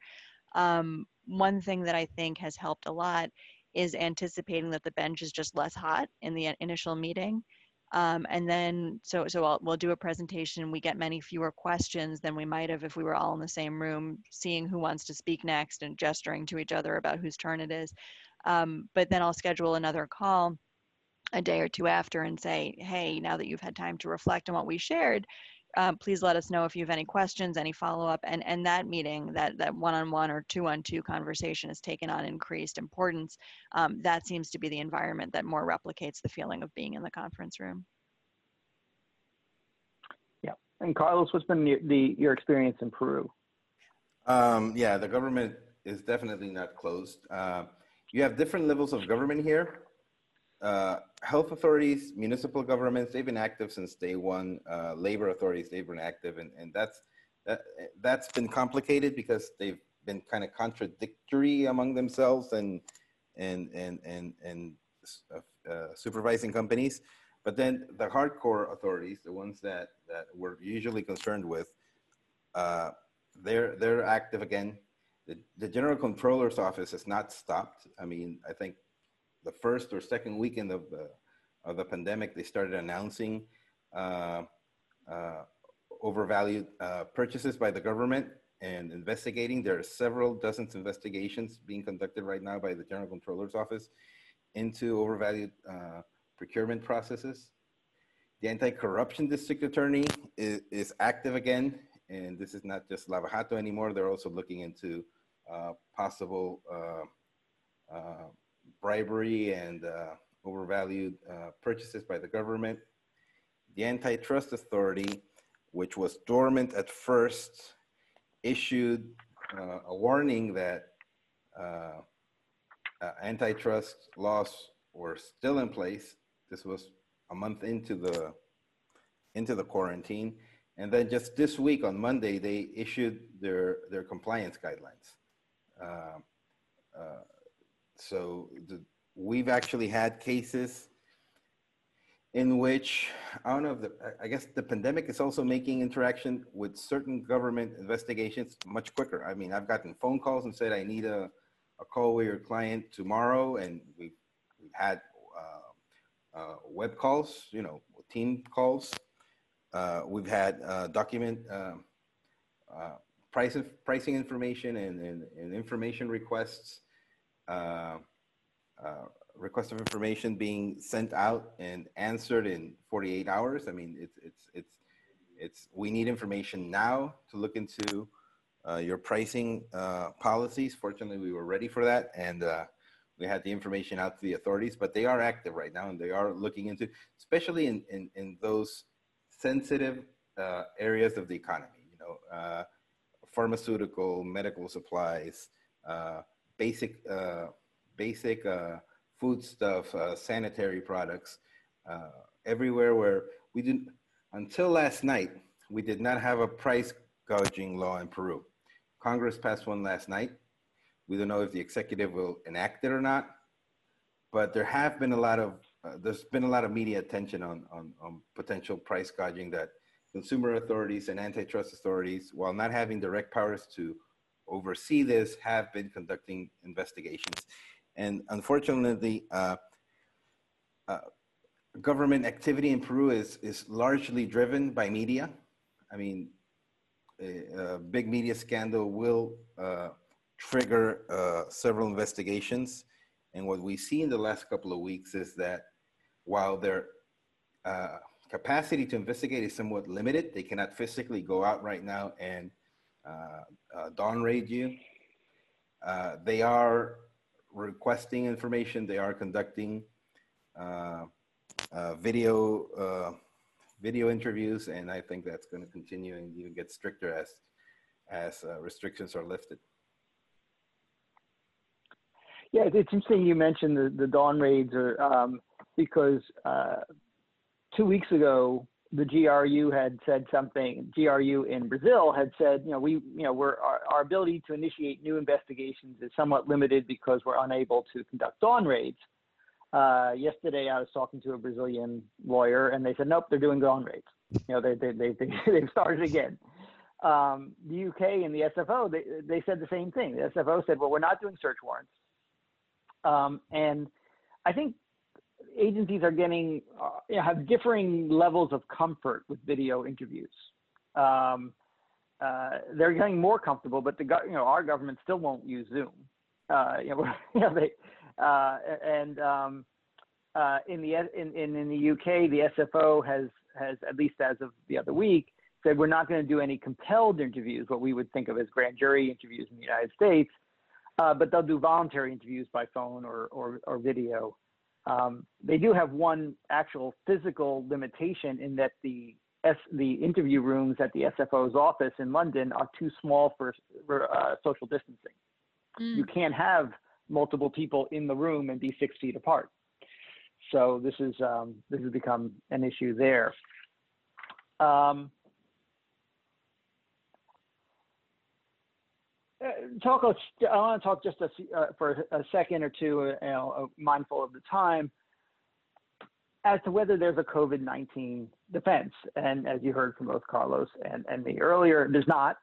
Um, one thing that I think has helped a lot is anticipating that the bench is just less hot in the initial meeting. Um, and then, so, so I'll, we'll do a presentation. We get many fewer questions than we might have if we were all in the same room, seeing who wants to speak next and gesturing to each other about whose turn it is. Um, but then I'll schedule another call a day or two after and say, hey, now that you've had time to reflect on what we shared, um, please let us know if you have any questions, any follow-up. And, and that meeting, that, that one-on-one or two-on-two conversation has taken on increased importance. Um, that seems to be the environment that more replicates the feeling of being in the conference room. Yeah. And Carlos, what's been the, the your experience in Peru? Um, yeah, the government is definitely not closed. Uh, you have different levels of government here uh, health authorities, municipal governments, they've been active since day one. Uh, labor authorities, they've been active, and, and that's that, that's been complicated because they've been kind of contradictory among themselves and and and and and uh, uh, supervising companies. But then the hardcore authorities, the ones that that we're usually concerned with, uh, they're they're active again. The, the general controller's office has not stopped. I mean, I think the first or second weekend of the of the pandemic, they started announcing uh, uh, overvalued uh, purchases by the government and investigating. There are several dozens of investigations being conducted right now by the General Controller's Office into overvalued uh, procurement processes. The anti-corruption district attorney is, is, active again, and this is not just Lava Jato anymore. They're also looking into uh, possible uh, bribery and uh, overvalued uh, purchases by the government. The Antitrust Authority, which was dormant at first, issued uh, a warning that uh, uh, antitrust laws were still in place. This was a month into the into the quarantine, and then just this week on Monday they issued their their compliance guidelines. Uh, uh, so the, we've actually had cases in which I don't know if the, I guess the pandemic is also making interaction with certain government investigations much quicker. I mean, I've gotten phone calls and said I need a, a call with your client tomorrow, and we've, we've had uh, uh, web calls, you know, team calls. Uh, we've had uh, document uh, uh, price pricing information and, and, and information requests request of information being sent out and answered in 48 hours. I mean, it's, it's, it's, it's, we need information now to look into uh, your pricing uh, policies. Fortunately, we were ready for that and uh, we had the information out to the authorities, but they are active right now and they are looking into, especially in, in, in those sensitive uh, areas of the economy, you know, uh, pharmaceutical, medical supplies, uh, basic, basic food stuff, uh, sanitary products, uh, everywhere where we didn't, until last night, we did not have a price gouging law in Peru. Congress passed one last night. We don't know if the executive will enact it or not, but there have been a lot of, uh, there's been a lot of media attention on, on, on potential price gouging that consumer authorities and antitrust authorities, while not having direct powers to oversee this, have been conducting investigations. And unfortunately, uh, uh, government activity in Peru is, is largely driven by media. I mean, a, a big media scandal will uh, trigger uh, several investigations. And what we see in the last couple of weeks is that while their uh, capacity to investigate is somewhat limited, they cannot physically go out right now and uh, dawn raid you. they are requesting information. They are conducting uh, uh, video uh, video interviews, and I think that's going to continue and even get stricter as as uh, restrictions are lifted. Yeah, it's interesting you mentioned the, the dawn raids, or um, because uh, two weeks ago the GRU had said something. GRU in Brazil had said, you know, we, you know, we're our, our ability to initiate new investigations is somewhat limited because we're unable to conduct dawn raids. Uh, yesterday, I was talking to a Brazilian lawyer, and they said, nope, they're doing dawn raids. You know, they they they, they they've started again. Um, the UK and the SFO, they they said the same thing. The SFO said, well, we're not doing search warrants. Um, and I think agencies are getting uh, have differing levels of comfort with video interviews. Um, uh, they're getting more comfortable, but the you know our government still won't use Zoom. Uh, you know, you know they uh, and um, uh, in the in, in in the UK, the SFO has has at least as of the other week said we're not going to do any compelled interviews, what we would think of as grand jury interviews in the United States, uh, but they'll do voluntary interviews by phone or or, or video. Um, they do have one actual physical limitation in that the S, the interview rooms at the SFO's office in London are too small for, for uh, social distancing. Mm. You can't have multiple people in the room and be six feet apart. So this is um, this has become an issue there. Um, Uh, talk. I want to talk just a, uh, for a second or two, uh, you know, mindful of the time, as to whether there's a COVID-19 defense. And as you heard from both Carlos and, and me earlier, there's not.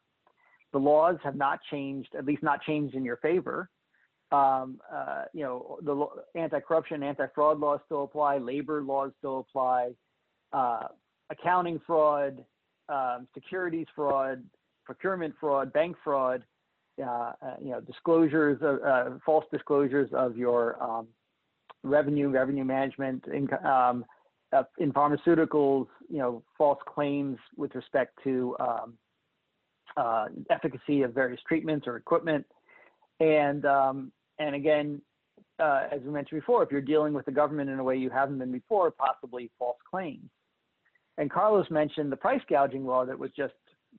The laws have not changed, at least not changed in your favor. Um, uh, you know, the anti-corruption, anti-fraud laws still apply, labor laws still apply, uh, accounting fraud, um, securities fraud, procurement fraud, bank fraud uh, you know, disclosures, uh, false disclosures of your um, revenue, revenue management, in, um, uh, in pharmaceuticals, you know, false claims with respect to um, uh, efficacy of various treatments or equipment, and um, and again, uh, as we mentioned before, if you're dealing with the government in a way you haven't been before, possibly false claims. And Carlos mentioned the price gouging law that was just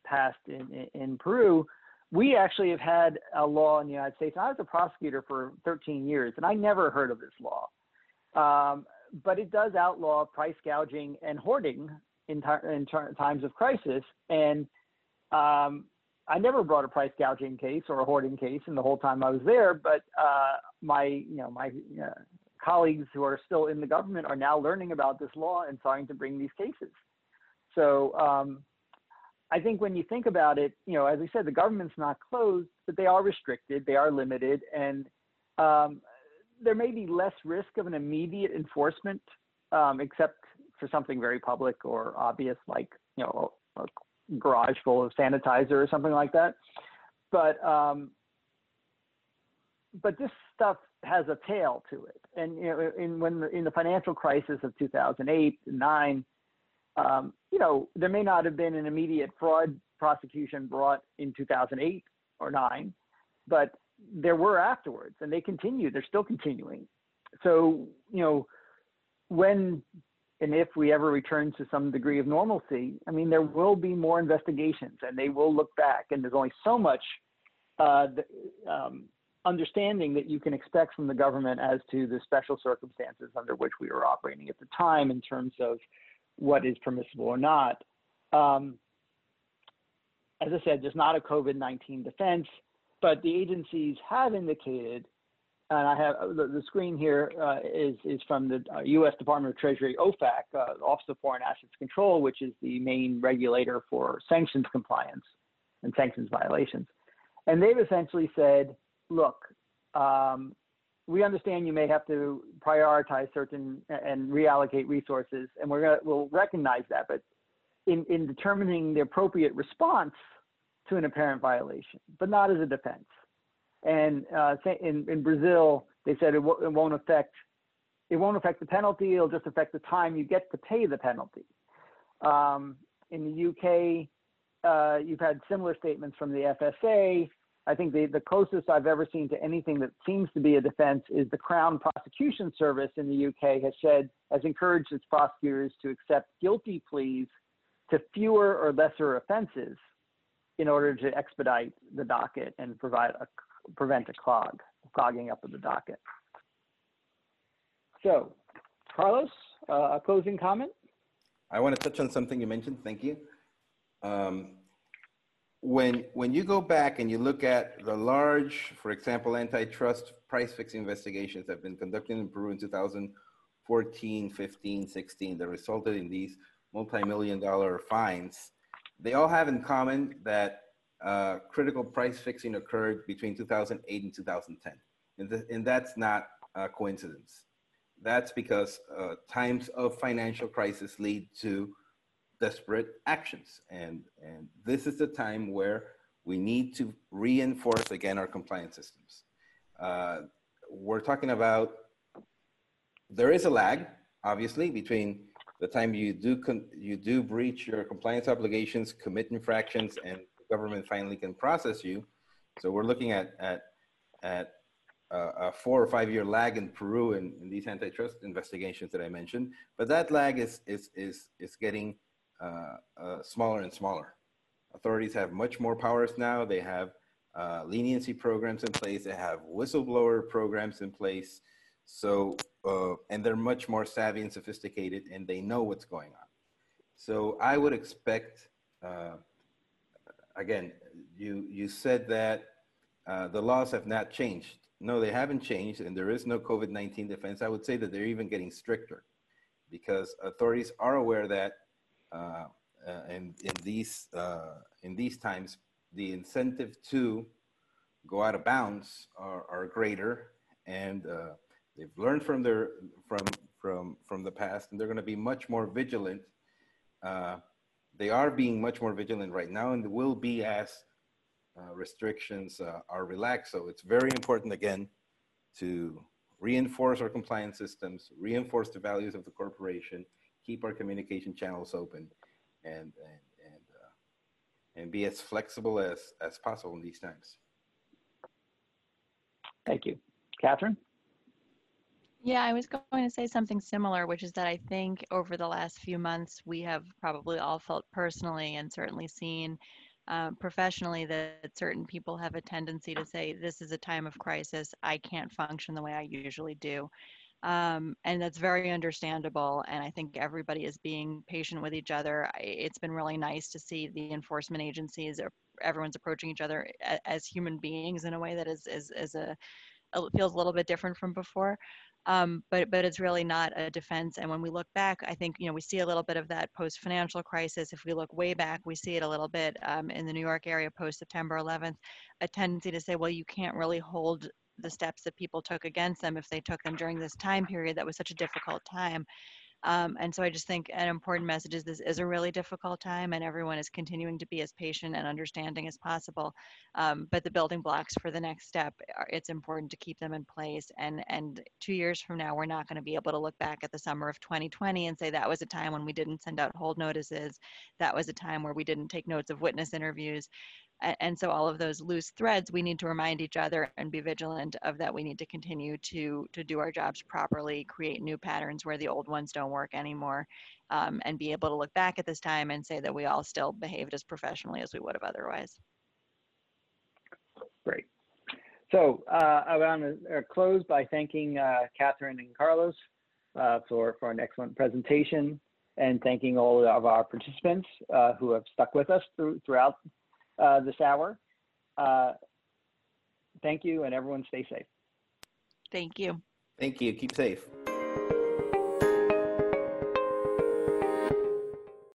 passed in, in, in Peru, we actually have had a law in the United States. I was a prosecutor for 13 years, and I never heard of this law. Um, but it does outlaw price gouging and hoarding in, in times of crisis. And um, I never brought a price gouging case or a hoarding case in the whole time I was there. But uh, my, you know, my uh, colleagues who are still in the government are now learning about this law and starting to bring these cases. So um, I think when you think about it, you know, as I said, the government's not closed, but they are restricted, they are limited, and um, there may be less risk of an immediate enforcement, um, except for something very public or obvious, like you know, a garage full of sanitizer or something like that. But um, but this stuff has a tail to it, and you know, in when the, in the financial crisis of 2008 and nine um, you know, there may not have been an immediate fraud prosecution brought in 2008 or nine, but there were afterwards, and they continue. They're still continuing. So, you know, when and if we ever return to some degree of normalcy, I mean, there will be more investigations, and they will look back. And there's only so much uh, the, um, understanding that you can expect from the government as to the special circumstances under which we were operating at the time in terms of what is permissible or not. Um, as I said, there's not a COVID 19 defense, but the agencies have indicated, and I have the, the screen here uh, is is from the uh, U.S. Department of Treasury OFAC, uh, Office of Foreign Assets Control, which is the main regulator for sanctions compliance and sanctions violations. And they've essentially said, look, um, we understand you may have to prioritize certain and reallocate resources, and we're gonna we'll recognize that. But in in determining the appropriate response to an apparent violation, but not as a defense. And uh, in in Brazil, they said it, it won't affect it won't affect the penalty. It'll just affect the time you get to pay the penalty. Um, in the UK, uh, you've had similar statements from the FSA I think the, the closest I've ever seen to anything that seems to be a defense is the Crown Prosecution Service in the UK has said, has encouraged its prosecutors to accept guilty pleas to fewer or lesser offenses in order to expedite the docket and provide a, prevent a clog, clogging up of the docket. So, Carlos, uh, a closing comment? I want to touch on something you mentioned. Thank you. Um, when when you go back and you look at the large, for example, antitrust price fixing investigations that have been conducted in Peru in 2014, 15, 16 that resulted in these multi-million dollar fines, they all have in common that uh, critical price fixing occurred between 2008 and 2010. And, the, and that's not a coincidence. That's because uh, times of financial crisis lead to desperate actions. And, and this is the time where we need to reinforce again our compliance systems. Uh, we're talking about, there is a lag, obviously, between the time you do, you do breach your compliance obligations, commit infractions, and the government finally can process you. So we're looking at, at, at a four or five year lag in Peru in, in, these antitrust investigations that I mentioned, but that lag is, is, is, is getting uh, uh, smaller and smaller. Authorities have much more powers now. They have uh, leniency programs in place. They have whistleblower programs in place. So, and they're much more savvy and sophisticated, and they know what's going on. So I would expect, again, you you said that uh, the laws have not changed. No, they haven't changed, and there is no COVID 19 defense. I would say that they're even getting stricter because authorities are aware that uh, uh, in these uh, in these times, the incentive to go out of bounds are, are greater, and they've learned from their from from from the past, and they're going to be much more vigilant. they are being much more vigilant right now, and will be as uh, restrictions uh, are relaxed. So it's very important again to reinforce our compliance systems, reinforce the values of the corporation, keep our communication channels open and and and, uh, and be as flexible as as possible in these times. Thank you, Catherine. Yeah, I was going to say something similar, which is that I think over the last few months we have probably all felt personally and certainly seen um, professionally that certain people have a tendency to say, this is a time of crisis. I can't function the way I usually do. Um, and that's very understandable. And I think everybody is being patient with each other. It's been really nice to see the enforcement agencies, everyone's approaching each other as human beings in a way that is, is, is a, feels a little bit different from before. Um, but but it's really not a defense. And when we look back, I think you know we see a little bit of that post financial crisis. If we look way back, we see it a little bit um, in the New York area post September 11th, a tendency to say, well, you can't really hold the steps that people took against them if they took them during this time period that was such a difficult time. Um, and so I just think an important message is this is a really difficult time and everyone is continuing to be as patient and understanding as possible. Um, but the building blocks for the next step, it's important to keep them in place. And, and two years from now, we're not going to be able to look back at the summer of 2020 and say that was a time when we didn't send out hold notices. That was a time where we didn't take notes of witness interviews. And, so all of those loose threads, we need to remind each other and be vigilant of that. We need to continue to, to do our jobs properly, create new patterns where the old ones don't work anymore, um, and be able to look back at this time and say that we all still behaved as professionally as we would have otherwise. Great. So uh, I want to close by thanking uh, Catherine and Carlos uh, for, for an excellent presentation and thanking all of our participants uh, who have stuck with us through, throughout uh, this hour. Uh, thank you and everyone stay safe. Thank you. Thank you. Keep safe.